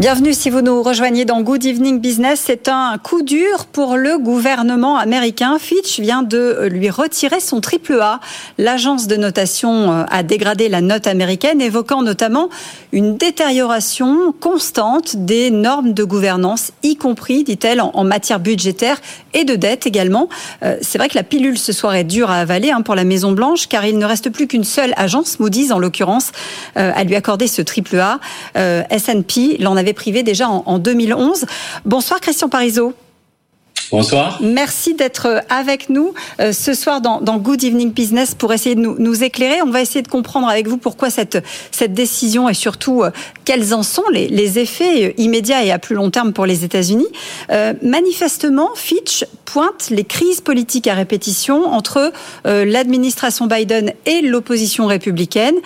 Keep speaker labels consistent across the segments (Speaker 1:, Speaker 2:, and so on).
Speaker 1: Bienvenue si vous nous rejoignez dans Good Evening Business. C'est un coup dur pour le gouvernement américain. Fitch vient de lui retirer son triple A. L'agence de notation euh, a dégradé la note américaine, évoquant notamment une détérioration constante des normes de gouvernance, y compris, dit-elle, en matière budgétaire et de dette également. Euh, c'est vrai que la pilule ce soir est dure à avaler hein, pour la Maison Blanche, car il ne reste plus qu'une seule agence, Moody's en l'occurrence, euh, à lui accorder ce triple A. S&P l'en avait privé déjà en, 2011. Bonsoir Christian Parizeau.
Speaker 2: Bonsoir.
Speaker 1: Merci d'être avec nous euh, ce soir dans, Good Evening Business pour essayer de nous, éclairer. On va essayer de comprendre avec vous pourquoi cette, cette décision et surtout euh, quels en sont les, effets immédiats et à plus long terme pour les États-Unis. Euh, manifestement, Fitch pointe les crises politiques à répétition entre l'administration Biden et l'opposition républicaine.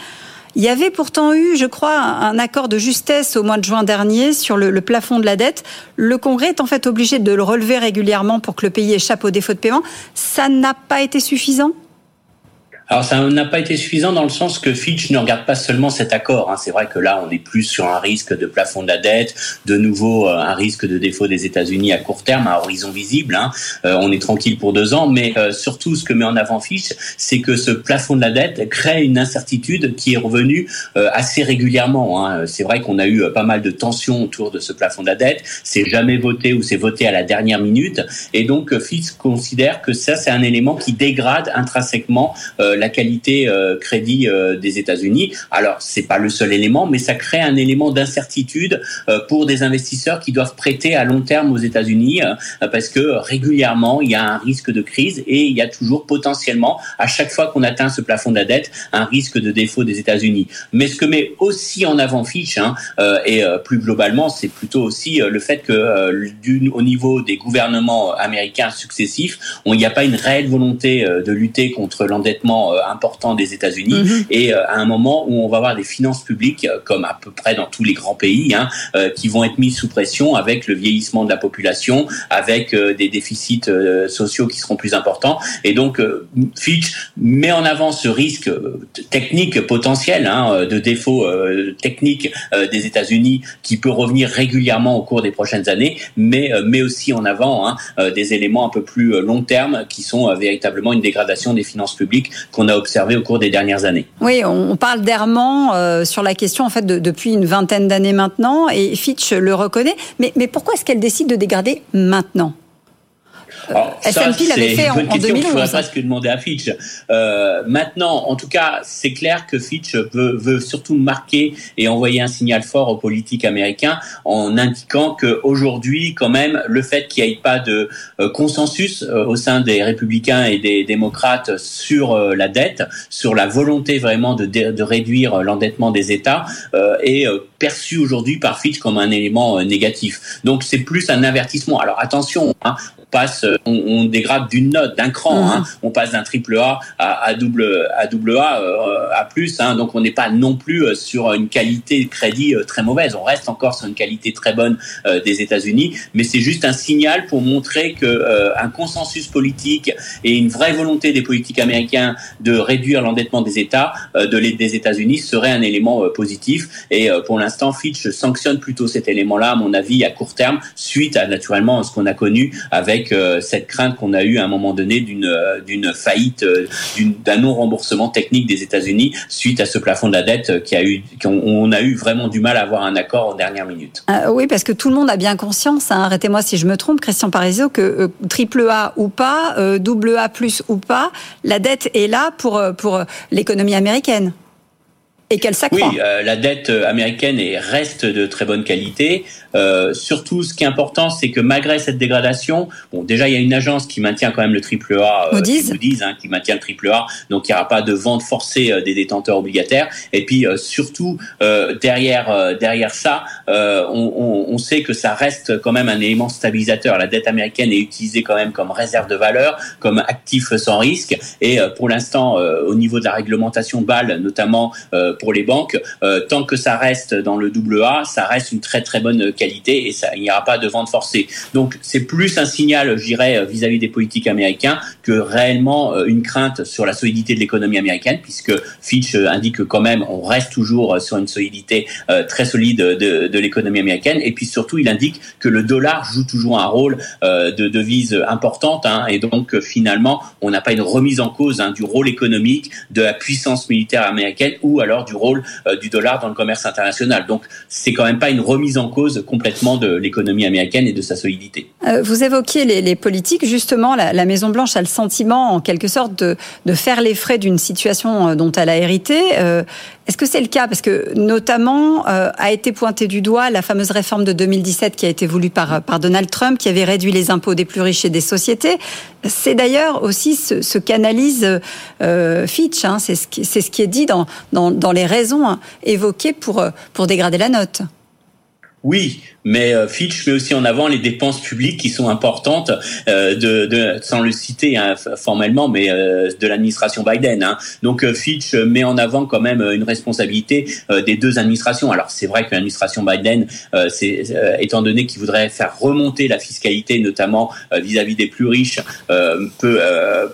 Speaker 1: Il y avait pourtant eu, je crois, un accord de justesse au mois de juin dernier sur le, plafond de la dette. Le Congrès est en fait obligé de le relever régulièrement pour que le pays échappe au défaut de paiement. Ça n'a pas été suffisant?
Speaker 2: Alors ça n'a pas été suffisant dans le sens que Fitch ne regarde pas seulement cet accord. Hein. C'est vrai que là, on est plus sur un risque de plafond de la dette, de nouveau euh, un risque de défaut des États-Unis à court terme, à horizon visible. Hein. Euh, on est tranquille pour deux ans, mais euh, surtout ce que met en avant Fitch, c'est que ce plafond de la dette crée une incertitude qui est revenue assez régulièrement. Hein. C'est vrai qu'on a eu pas mal de tensions autour de ce plafond de la dette. C'est jamais voté ou c'est voté à la dernière minute, et donc Fitch considère que ça c'est un élément qui dégrade intrinsèquement la qualité euh, crédit euh, des États-Unis. Alors, c'est pas le seul élément, mais ça crée un élément d'incertitude euh, pour des investisseurs qui doivent prêter à long terme aux États-Unis parce que régulièrement, il y a un risque de crise et il y a toujours potentiellement, à chaque fois qu'on atteint ce plafond de la dette, un risque de défaut des États-Unis. Mais ce que met aussi en avant Fitch, hein, et plus globalement, c'est plutôt aussi le fait que au niveau des gouvernements américains successifs, il n'y a pas une réelle volonté de lutter contre l'endettement euh, important des États-Unis mhm. et euh, à un moment où on va avoir des finances publiques euh, comme à peu près dans tous les grands pays hein, qui vont être mises sous pression avec le vieillissement de la population, avec des déficits sociaux qui seront plus importants et donc Fitch met en avant ce risque technique potentiel hein, de défaut technique des États-Unis qui peut revenir régulièrement au cours des prochaines années, mais met aussi en avant hein, des éléments un peu plus long terme qui sont véritablement une dégradation des finances publiques qu'on a observé au cours des dernières années.
Speaker 1: Oui, on parle d'errement euh, sur la question en fait depuis une vingtaine d'années maintenant, et Fitch le reconnaît. Mais, mais pourquoi est-ce qu'elle décide de dégrader maintenant?
Speaker 2: S&P l'avait fait en, en 2011. Il faudrait presque demander à Fitch. Euh, maintenant, en tout cas, c'est clair que Fitch veut, veut, surtout marquer et envoyer un signal fort aux politiques américains en indiquant que aujourd'hui, quand même, le fait qu'il n'y ait pas de euh, consensus euh, au sein des républicains et des démocrates sur euh, la dette, sur la volonté vraiment de, de réduire l'endettement des États, est perçu aujourd'hui par Fitch comme un élément négatif. Donc c'est plus un avertissement. Alors attention, hein, passe, on, dégrade d'une note, d'un cran. Hein. Mhm. On passe d'un triple A à, double à double A euh, à plus. Hein. Donc on n'est pas non plus euh, sur une qualité de crédit euh, très mauvaise. On reste encore sur une qualité très bonne des États-Unis, mais c'est juste un signal pour montrer que un consensus politique et une vraie volonté des politiques américains de réduire l'endettement des États, de des États-Unis serait un élément positif. Et pour l'instant, Fitch sanctionne plutôt cet élément-là, à mon avis, à court terme, suite à naturellement ce qu'on a connu avec euh, cette crainte qu'on a eue à un moment donné d'une euh, d'une faillite, euh, d'un non remboursement technique des États-Unis suite à ce plafond de la dette qui a eu, qu'on a eu vraiment du mal à avoir un accord en dernière minute.
Speaker 1: oui, parce que tout le monde a bien conscience. Hein, arrêtez-moi si je me trompe, Christian Parisio, que triple A ou pas, double A plus ou pas, la dette est là pour pour l'économie américaine et qu'elle s'accroît.
Speaker 2: Oui, euh, la dette euh, américaine est, reste de très bonne qualité. Euh, surtout, ce qui est important, c'est que malgré cette dégradation, bon, déjà il y a une agence qui maintient quand même le triple A,
Speaker 1: euh, Moody's,
Speaker 2: hein, qui maintient le triple A, donc il n'y aura pas de vente forcée des détenteurs obligataires. Et puis surtout derrière derrière ça, on, on, on, sait que ça reste quand même un élément stabilisateur. La dette américaine est utilisée quand même comme réserve de valeur, comme actif sans risque. Et pour l'instant, au niveau de la réglementation BAL, notamment pour les banques, tant que ça reste dans le double A, ça reste une très très bonne qualité et il n'y aura pas de vente forcée. Donc c'est plus un signal, je dirais, vis-à-vis des politiques américains que réellement une crainte sur la solidité de l'économie américaine, puisque Fitch indique quand même on reste toujours sur une solidité très solide de, de l'économie américaine. Et puis surtout, il indique que le dollar joue toujours un rôle de devise importante, hein, et donc finalement, on n'a pas une remise en cause hein, du rôle économique de la puissance militaire américaine ou alors du rôle euh, du dollar dans le commerce international. Donc, c'est quand même pas une remise en cause complètement de l'économie américaine et de sa solidité.
Speaker 1: Euh, vous évoquiez les, politiques. Justement, la, Maison Blanche a le sentiment, en quelque sorte, de, faire les frais d'une situation euh, dont elle a hérité. Est-ce que c'est le cas? Parce que notamment a été pointée du doigt la fameuse réforme de 2017 qui a été voulue par, Donald Trump, qui avait réduit les impôts des plus riches et des sociétés. C'est d'ailleurs aussi ce, qu'analyse Fitch. Hein. c'est ce, ce, qui est dit dans, dans, dans les raisons hein, évoquées pour, pour dégrader la note.
Speaker 2: Oui, mais euh, Fitch met aussi en avant les dépenses publiques qui sont importantes, euh, de, de, sans le citer hein, formellement, mais euh, de l'administration Biden. Hein. Donc Fitch met en avant quand même une responsabilité des deux administrations. Alors c'est vrai que l'administration Biden, étant donné qu'il voudrait faire remonter la fiscalité, notamment vis-à-vis des plus riches, peut,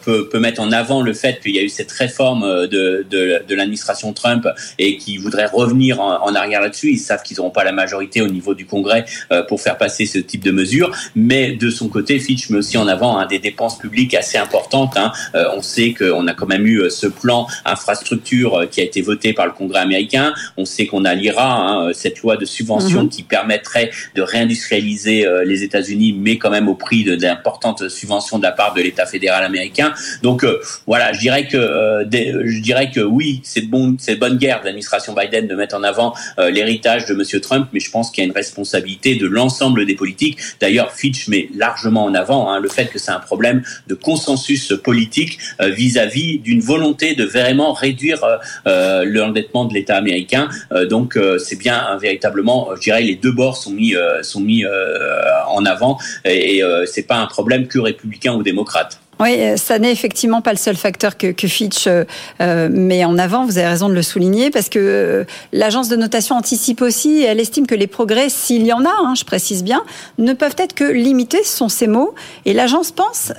Speaker 2: peut, peut mettre en avant le fait qu'il y a eu cette réforme de, de, de l'administration Trump et qu'il voudrait revenir en, en arrière là-dessus. Ils savent qu'ils n'auront pas la majorité au niveau du Congrès euh, pour faire passer ce type de mesures. Mais de son côté, Fitch met aussi en avant hein, des dépenses publiques assez importantes. Hein. Euh, on sait qu'on a quand même eu euh, ce plan infrastructure qui a été voté par le Congrès américain. On sait qu'on a l'IRA, hein, cette loi de subvention mhm. qui permettrait de réindustrialiser les États-Unis, mais quand même au prix d'importantes subventions de la part de l'État fédéral américain. Donc voilà, je dirais que je dirais que oui, c'est bon, c'est bonne guerre de l'administration Biden de mettre en avant l'héritage de Monsieur Trump, mais je pense qu'il y a une responsabilité de l'ensemble des politiques. D'ailleurs, Fitch met largement en avant hein, le fait que c'est un problème de consensus politique euh, vis-à-vis d'une volonté de vraiment réduire euh, euh, l'endettement de l'État américain. donc, c'est bien véritablement, je dirais, les deux bords sont mis sont mis en avant et, et c'est pas un problème que républicain ou démocrate.
Speaker 1: Oui, euh, ça n'est effectivement pas le seul facteur que, Fitch euh, euh, met en avant. Vous avez raison de le souligner parce que l'agence de notation anticipe aussi. Elle estime que les progrès, s'il y en a, hein, je précise bien, ne peuvent être que limités. Ce sont ces mots. Et l'agence pense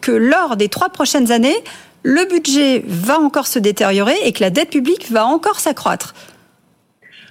Speaker 1: que lors des trois prochaines années, le budget va encore se détériorer et que la dette publique va encore s'accroître.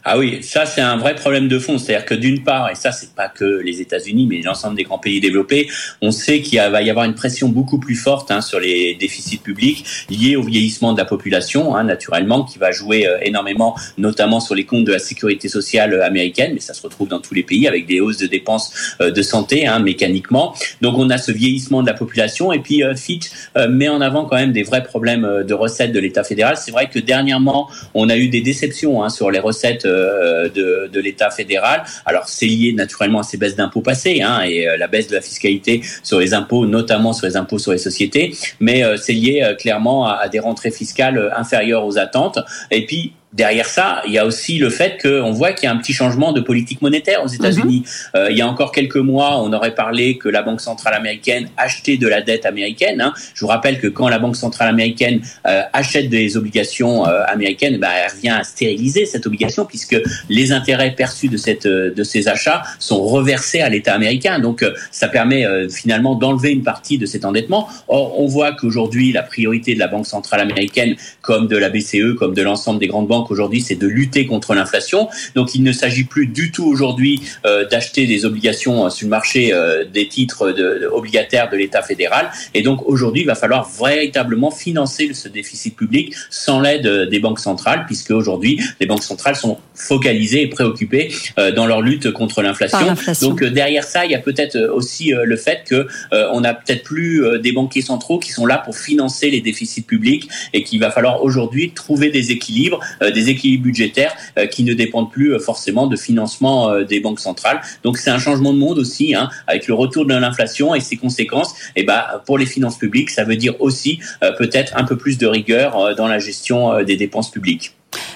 Speaker 2: Ah oui, ça c'est un vrai problème de fond. C'est-à-dire que d'une part, et ça c'est pas que les États-Unis, mais l'ensemble des grands pays développés, on sait qu'il va y avoir une pression beaucoup plus forte hein, sur les déficits publics liés au vieillissement de la population, hein, naturellement, qui va jouer euh, énormément, notamment sur les comptes de la sécurité sociale euh, américaine, mais ça se retrouve dans tous les pays avec des hausses de dépenses euh, de santé, hein, mécaniquement. Donc on a ce vieillissement de la population, et puis Fitch met en avant quand même des vrais problèmes de recettes de l'État fédéral. C'est vrai que dernièrement, on a eu des déceptions hein, sur les recettes de, l'État fédéral. Alors c'est lié naturellement à ces baisses d'impôts passées hein, et euh, la baisse de la fiscalité sur les impôts, notamment sur les impôts sur les sociétés, mais euh, c'est lié clairement à, à des rentrées fiscales inférieures aux attentes. Et puis derrière ça, il y a aussi le fait qu'on voit qu'il y a un petit changement de politique monétaire aux États-Unis. Mhm. Euh, il y a encore quelques mois, on aurait parlé que la Banque centrale américaine achetait de la dette américaine. Hein. Je vous rappelle que quand la Banque centrale américaine euh, achète des obligations euh, américaines, bah, elle revient à stériliser cette obligation puisque les intérêts perçus de cette de ces achats sont reversés à l'État américain. Donc ça permet finalement d'enlever une partie de cet endettement. Or, on voit qu'aujourd'hui, la priorité de la Banque centrale américaine, comme de la BCE, comme de l'ensemble des grandes banques aujourd'hui, c'est de lutter contre l'inflation. Donc il ne s'agit plus du tout aujourd'hui euh, d'acheter des obligations euh, sur le marché euh, des titres de, obligataires de l'État fédéral. Et donc aujourd'hui, il va falloir véritablement financer ce déficit public sans l'aide des banques centrales, puisque aujourd'hui, les banques centrales sont focalisées et préoccupées dans leur lutte contre l'inflation. Donc derrière ça, il y a peut-être aussi le fait que on n'a peut-être plus des banquiers centraux qui sont là pour financer les déficits publics et qu'il va falloir aujourd'hui trouver des équilibres, des équilibres budgétaires euh, qui ne dépendent plus euh, forcément de financement euh, des banques centrales. Donc c'est un changement de monde aussi, hein, avec le retour de l'inflation et ses conséquences. Et ben pour les finances publiques, ça veut dire aussi peut-être un peu plus de rigueur dans la gestion des dépenses publiques.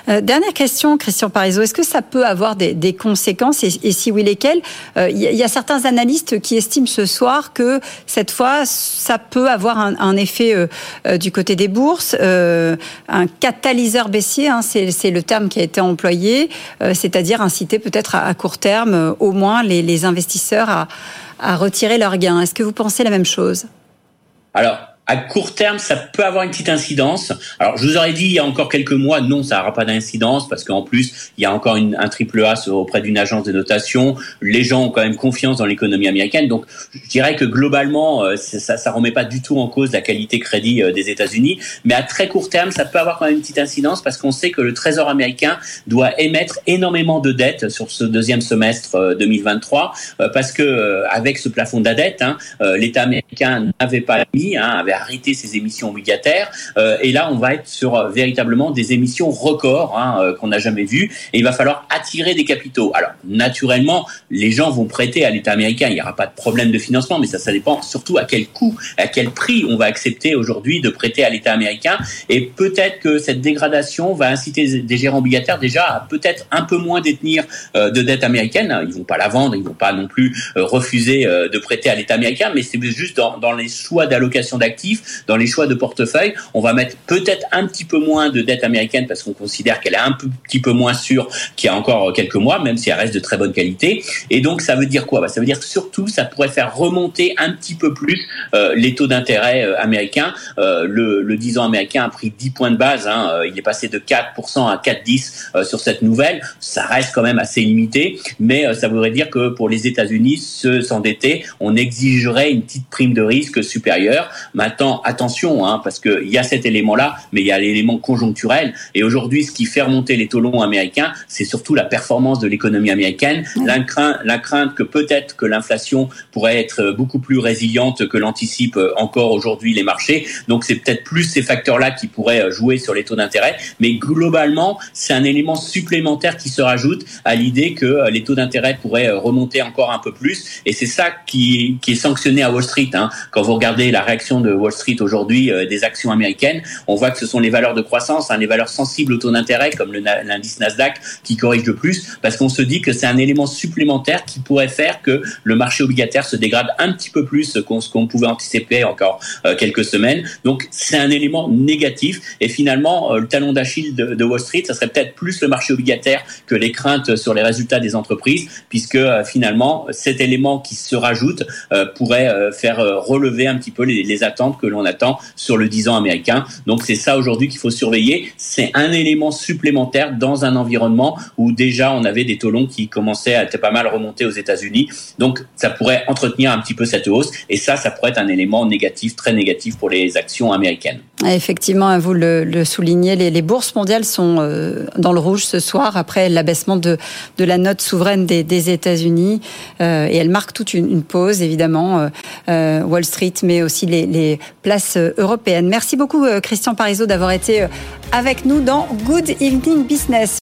Speaker 1: Dernière question, Christian Parizeau. Est-ce que ça peut avoir des, conséquences et, si oui, lesquelles Il y, a certains analystes qui estiment ce soir que cette fois, ça peut avoir un, effet du côté des bourses, un catalyseur baissier, hein, c'est le terme qui a été employé, c'est-à-dire inciter peut-être à, court terme au moins les, investisseurs à, à retirer leurs gains. Est-ce que vous pensez la même chose?
Speaker 2: Alors, à court terme, ça peut avoir une petite incidence. Alors, je vous aurais dit il y a encore quelques mois, non, ça n'aura pas d'incidence parce qu'en plus, il y a encore une, un triple A auprès d'une agence de notation. Les gens ont quand même confiance dans l'économie américaine. Donc, je dirais que globalement, euh, ça, ça remet pas du tout en cause la qualité crédit euh, des États-Unis. Mais à très court terme, ça peut avoir quand même une petite incidence parce qu'on sait que le Trésor américain doit émettre énormément de dettes sur ce deuxième semestre 2023 euh, parce que avec ce plafond de la dette, hein, l'État américain n'avait pas mis, hein, arrêter ses émissions obligataires. Euh, et là, on va être sur euh, véritablement des émissions records hein, euh, qu'on n'a jamais vues. Et il va falloir attirer des capitaux. Alors, naturellement, les gens vont prêter à l'État américain. Il n'y aura pas de problème de financement, mais ça, ça dépend surtout à quel coût, à quel prix on va accepter aujourd'hui de prêter à l'État américain. Et peut-être que cette dégradation va inciter des gérants obligataires déjà à peut-être un peu moins détenir de dette américaine. Ils vont pas la vendre, ils vont pas non plus refuser de prêter à l'État américain, mais c'est juste dans, dans les choix d'allocation d'actifs dans les choix de portefeuille, on va mettre peut-être un petit peu moins de dette américaine parce qu'on considère qu'elle est un petit peu moins sûre qu'il y a encore quelques mois, même si elle reste de très bonne qualité. Et donc, ça veut dire quoi? Bah, Ça veut dire que surtout, ça pourrait faire remonter un petit peu plus euh, les taux d'intérêt euh, américains. Euh, le, le 10 ans américain a pris 10 points de base. Hein, il est passé de 4% à 4,10 sur cette nouvelle. Ça reste quand même assez limité, mais ça voudrait dire que pour les États-Unis, se s'endetter, on exigerait une petite prime de risque supérieure. Maintenant, attention, hein, parce qu'il y a cet élément-là, mais il y a l'élément conjoncturel. Et aujourd'hui, ce qui fait remonter les taux longs américains, c'est surtout la performance de l'économie américaine, la, crainte, la crainte que peut-être que l'inflation pourrait être beaucoup plus résiliente que l'anticipent encore aujourd'hui les marchés. Donc c'est peut-être plus ces facteurs-là qui pourraient jouer sur les taux d'intérêt. Mais globalement, c'est un élément supplémentaire qui se rajoute à l'idée que les taux d'intérêt pourraient remonter encore un peu plus. Et c'est ça qui, qui est sanctionné à Wall Street. Hein. Quand vous regardez la réaction de Wall Street aujourd'hui euh, des actions américaines, on voit que ce sont les valeurs de croissance, hein, les valeurs sensibles au taux d'intérêt, comme l'indice Nasdaq, qui corrige le plus, parce qu'on se dit que c'est un élément supplémentaire qui pourrait faire que le marché obligataire se dégrade un petit peu plus qu'on pouvait anticiper encore euh, quelques semaines. Donc c'est un élément négatif. Et finalement, euh, le talon d'Achille de, Wall Street, ça serait peut-être plus le marché obligataire que les craintes sur les résultats des entreprises, puisque finalement cet élément qui se rajoute pourrait faire relever un petit peu les, les attentes que l'on attend sur le 10 ans américain. Donc c'est ça aujourd'hui qu'il faut surveiller. C'est un élément supplémentaire dans un environnement où déjà on avait des taux longs qui commençaient à être pas mal remonter aux États-Unis. Donc ça pourrait entretenir un petit peu cette hausse et ça, ça pourrait être un élément négatif, très négatif pour les actions américaines.
Speaker 1: Effectivement, vous le, soulignez, les, bourses mondiales sont euh, dans le rouge ce soir après l'abaissement de, la note souveraine des, États-Unis euh, et elle marque toute une, pause évidemment. Euh, Wall Street, mais aussi les places européennes. Merci beaucoup Christian Parizeau d'avoir été avec nous dans Good Evening Business.